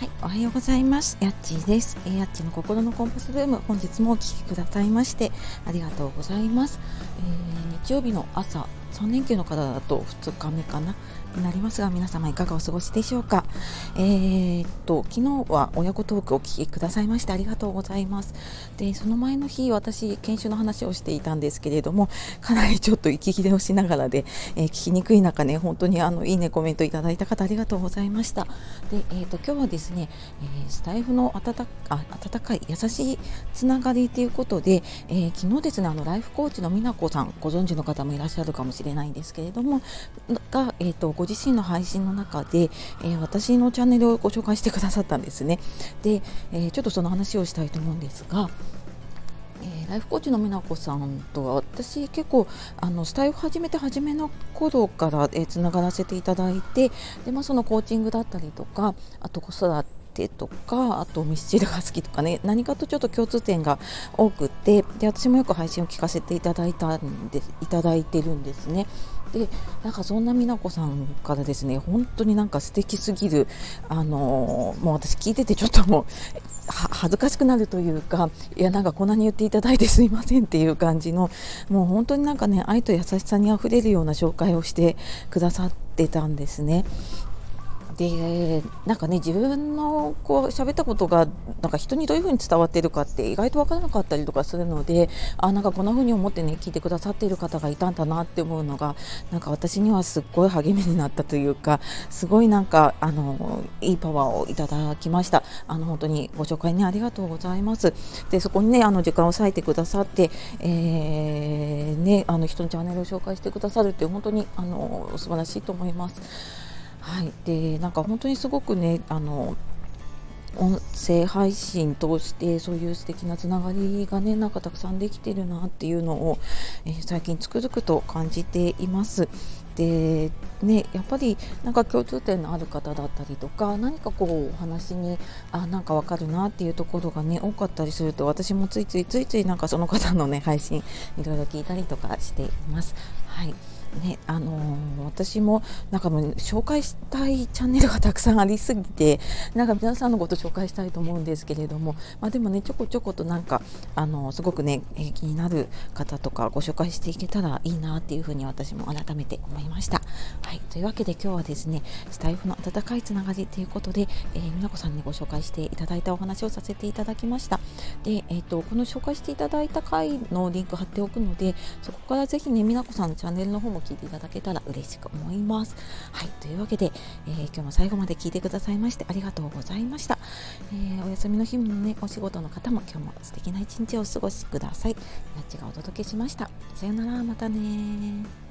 はい。おはようございます。やっちーです。やっちの心のコンパスルーム、本日もお聴きくださいまして、ありがとうございます。えー、日曜日の朝、3連休の方だと2日目かなになりますが皆様いかがお過ごしでしょうかえー、っと昨日は親子トークお聞きくださいましてありがとうございますでその前の日私研修の話をしていたんですけれどもかなりちょっと息切れをしながらで、えー、聞きにくい中ね本当にあのいいねコメントいただいた方ありがとうございましたでえー、っと今日はですね、えスタイフの温か温かい優しいつながりということで、え昨日ですねあのライフコーチの美奈子さんご存知の方もいらっしゃるかもしれないんですけれどもが、えーと、ご自身の配信の中で、えー、私のチャンネルをご紹介してくださったんですね。で、え、ちょっとその話をしたいと思うんですがえ、ライフコーチの美奈子さんとは私結構あのスタイル始めて初めの頃からつな、えー、がらせていただいてで、まあ、そのコーチングだったりとかあと子育ててとかあとミスチルが好きとかね何かとちょっと共通点が多くてで私もよく配信を聞かせていただいたんでいただいてるんですね。でなんかそんな美奈子さんからですね本当になんか素敵すぎるあのもう私聞いててちょっともう恥ずかしくなるというかいやなんかこんなに言っていただいてすいませんっていう感じのもう本当になんかね愛と優しさにあふれるような紹介をしてくださってたんですね。でなんかね自分のこう喋ったことがなんか人にどういうふうに伝わっているかって意外と分からなかったりとかするのであなんかこんなふうに思ってね聞いてくださっている方がいたんだなって思うのがなんか私にはすっごい励みになったというかすごいなんかあのいいパワーをいただきましたあの本当にご紹介にありがとうございますでそこにねあの時間を割いてくださって、えー、ねあの人のチャンネルを紹介してくださるって本当にあの素晴らしいと思います。はい、でなんか本当にすごくねあの音声配信通してそういう素敵なつながりがねなんかたくさんできてるなっていうのを、えー、最近つくづくと感じています。でねやっぱりなんか共通点のある方だったりとか何かこうお話にあなんかわかるなっていうところがね多かったりすると私もついついついついなんかその方のね配信いろいろ聞いたりとかしています。はいねあのー、私もなんかもう紹介したいチャンネルがたくさんありすぎてなんか皆さんのこと紹介したいと思うんですけれども、まあ、でもねちょこちょことなんかあのー、すごくね、えー、気になる方とかご紹介していけたらいいなっていうふうに私も改めて思いました。はい、というわけで今日はですねスタイフの温かいつながりということで、えー、美奈子さんにご紹介していただいたお話をさせていただきました。で、えーと、この紹介していただいた回のリンク貼っておくのでそこからぜひね美奈子さんのチャンネルの方も聞いていただけたら嬉しく思います。はい、というわけで、えー、今日も最後まで聞いてくださいましてありがとうございました。えー、お休みの日もね、お仕事の方も今日も素敵な一日をお過ごしください。やっちがお届けしました。さよなら、またね